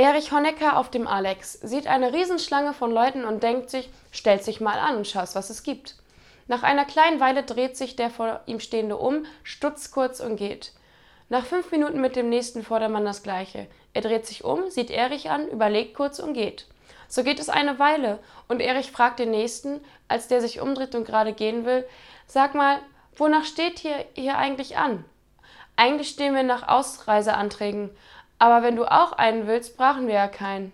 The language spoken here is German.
Erich Honecker auf dem Alex sieht eine Riesenschlange von Leuten und denkt sich, stellt sich mal an und schaust, was es gibt. Nach einer kleinen Weile dreht sich der vor ihm Stehende um, stutzt kurz und geht. Nach fünf Minuten mit dem nächsten Vordermann das Gleiche. Er dreht sich um, sieht Erich an, überlegt kurz und geht. So geht es eine Weile und Erich fragt den nächsten, als der sich umdreht und gerade gehen will, sag mal, wonach steht hier, hier eigentlich an? Eigentlich stehen wir nach Ausreiseanträgen, aber wenn du auch einen willst, brauchen wir ja keinen.